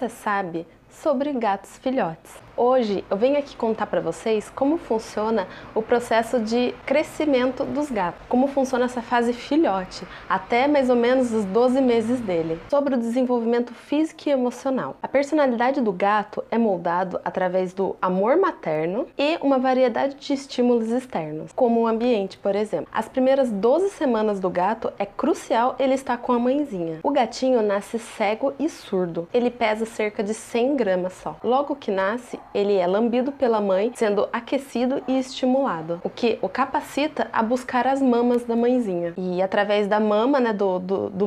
você sabe sobre gatos filhotes. Hoje eu venho aqui contar para vocês como funciona o processo de crescimento dos gatos, como funciona essa fase filhote, até mais ou menos os 12 meses dele, sobre o desenvolvimento físico e emocional. A personalidade do gato é moldado através do amor materno e uma variedade de estímulos externos, como o ambiente, por exemplo. As primeiras 12 semanas do gato é crucial ele estar com a mãezinha. O gatinho nasce cego e surdo. Ele pesa cerca de 100 gramas só. Logo que nasce, ele é lambido pela mãe, sendo aquecido e estimulado, o que o capacita a buscar as mamas da mãezinha. E através da mama, né, do, do, do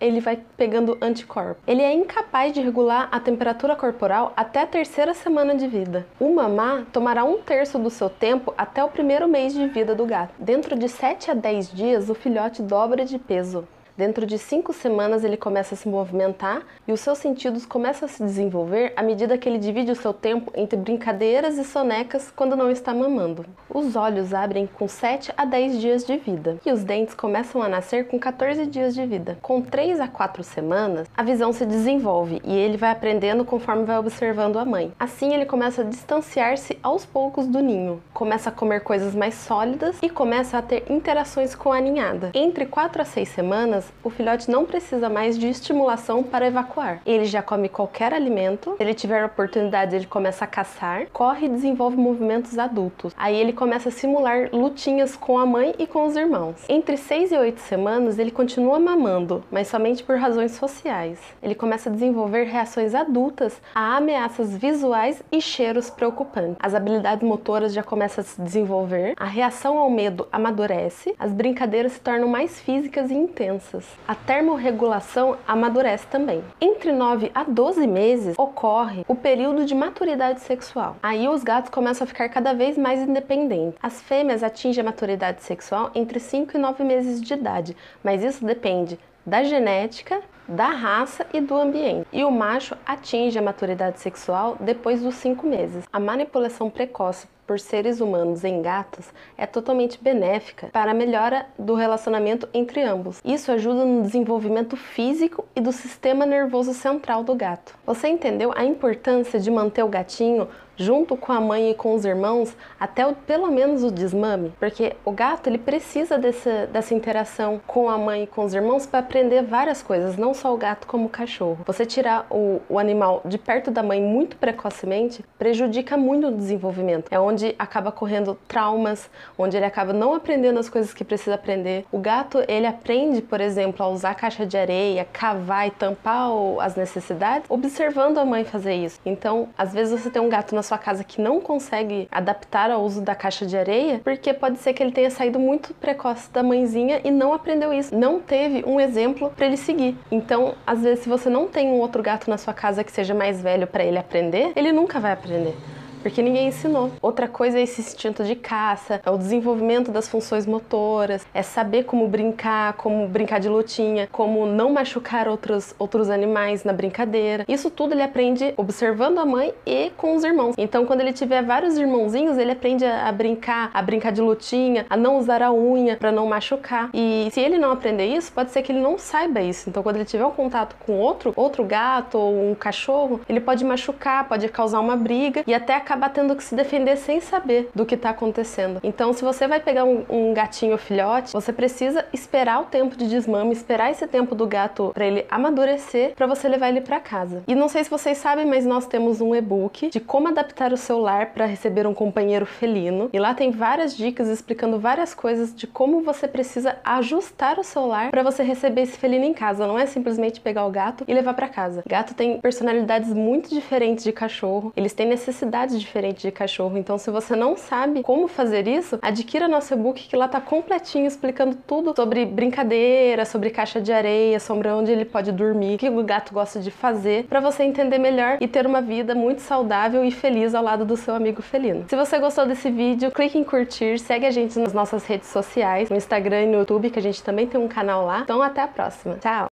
ele vai pegando anticorpos. Ele é incapaz de regular a temperatura corporal até a terceira semana de vida. O mamar tomará um terço do seu tempo até o primeiro mês de vida do gato. Dentro de 7 a 10 dias, o filhote dobra de peso. Dentro de cinco semanas ele começa a se movimentar e os seus sentidos começam a se desenvolver à medida que ele divide o seu tempo entre brincadeiras e sonecas quando não está mamando. Os olhos abrem com 7 a 10 dias de vida e os dentes começam a nascer com 14 dias de vida. Com 3 a 4 semanas, a visão se desenvolve e ele vai aprendendo conforme vai observando a mãe. Assim ele começa a distanciar-se aos poucos do ninho, começa a comer coisas mais sólidas e começa a ter interações com a ninhada. Entre 4 a 6 semanas, o filhote não precisa mais de estimulação para evacuar. Ele já come qualquer alimento, se ele tiver oportunidade, ele começa a caçar, corre e desenvolve movimentos adultos. Aí ele começa a simular lutinhas com a mãe e com os irmãos. Entre 6 e 8 semanas, ele continua mamando, mas somente por razões sociais. Ele começa a desenvolver reações adultas a ameaças visuais e cheiros preocupantes. As habilidades motoras já começam a se desenvolver, a reação ao medo amadurece, as brincadeiras se tornam mais físicas e intensas a termorregulação amadurece também. Entre 9 a 12 meses ocorre o período de maturidade sexual. Aí os gatos começam a ficar cada vez mais independentes. As fêmeas atingem a maturidade sexual entre 5 e 9 meses de idade, mas isso depende da genética, da raça e do ambiente. E o macho atinge a maturidade sexual depois dos 5 meses. A manipulação precoce por seres humanos em gatos é totalmente benéfica para a melhora do relacionamento entre ambos. Isso ajuda no desenvolvimento físico e do sistema nervoso central do gato. Você entendeu a importância de manter o gatinho junto com a mãe e com os irmãos até o, pelo menos o desmame, porque o gato ele precisa dessa, dessa interação com a mãe e com os irmãos para aprender várias coisas, não só o gato como o cachorro. Você tirar o, o animal de perto da mãe muito precocemente prejudica muito o desenvolvimento. É onde acaba correndo traumas, onde ele acaba não aprendendo as coisas que precisa aprender. O gato ele aprende, por exemplo, a usar caixa de areia, cavar e tampar as necessidades, observando a mãe fazer isso. Então, às vezes você tem um gato na sua casa que não consegue adaptar ao uso da caixa de areia, porque pode ser que ele tenha saído muito precoce da mãezinha e não aprendeu isso, não teve um exemplo para ele seguir. Então, às vezes, se você não tem um outro gato na sua casa que seja mais velho para ele aprender, ele nunca vai aprender porque ninguém ensinou. Outra coisa é esse instinto de caça, é o desenvolvimento das funções motoras, é saber como brincar, como brincar de lutinha, como não machucar outros, outros animais na brincadeira. Isso tudo ele aprende observando a mãe e com os irmãos. Então, quando ele tiver vários irmãozinhos, ele aprende a, brincar, a brincar de lutinha, a não usar a unha para não machucar. E se ele não aprender isso, pode ser que ele não saiba isso. Então, quando ele tiver um contato com outro, outro gato ou um cachorro, ele pode machucar, pode causar uma briga e até acaba tendo que se defender sem saber do que está acontecendo. Então, se você vai pegar um, um, gatinho filhote, você precisa esperar o tempo de desmame, esperar esse tempo do gato para ele amadurecer, para você levar ele para casa. E não sei se vocês sabem, mas nós temos um e-book de como adaptar o seu lar para receber um companheiro felino. E lá tem várias dicas explicando várias coisas de como você precisa ajustar o seu lar para você receber esse felino em casa. Não é simplesmente pegar o gato e levar para casa. Gato tem personalidades muito diferentes de cachorro, eles têm necessidades diferente de cachorro. Então, se você não sabe como fazer isso, adquira nosso e-book que lá tá completinho explicando tudo sobre brincadeira, sobre caixa de areia, sobre onde ele pode dormir, o que o gato gosta de fazer, para você entender melhor e ter uma vida muito saudável e feliz ao lado do seu amigo felino. Se você gostou desse vídeo, clique em curtir, segue a gente nas nossas redes sociais, no Instagram e no YouTube, que a gente também tem um canal lá. Então, até a próxima. Tchau!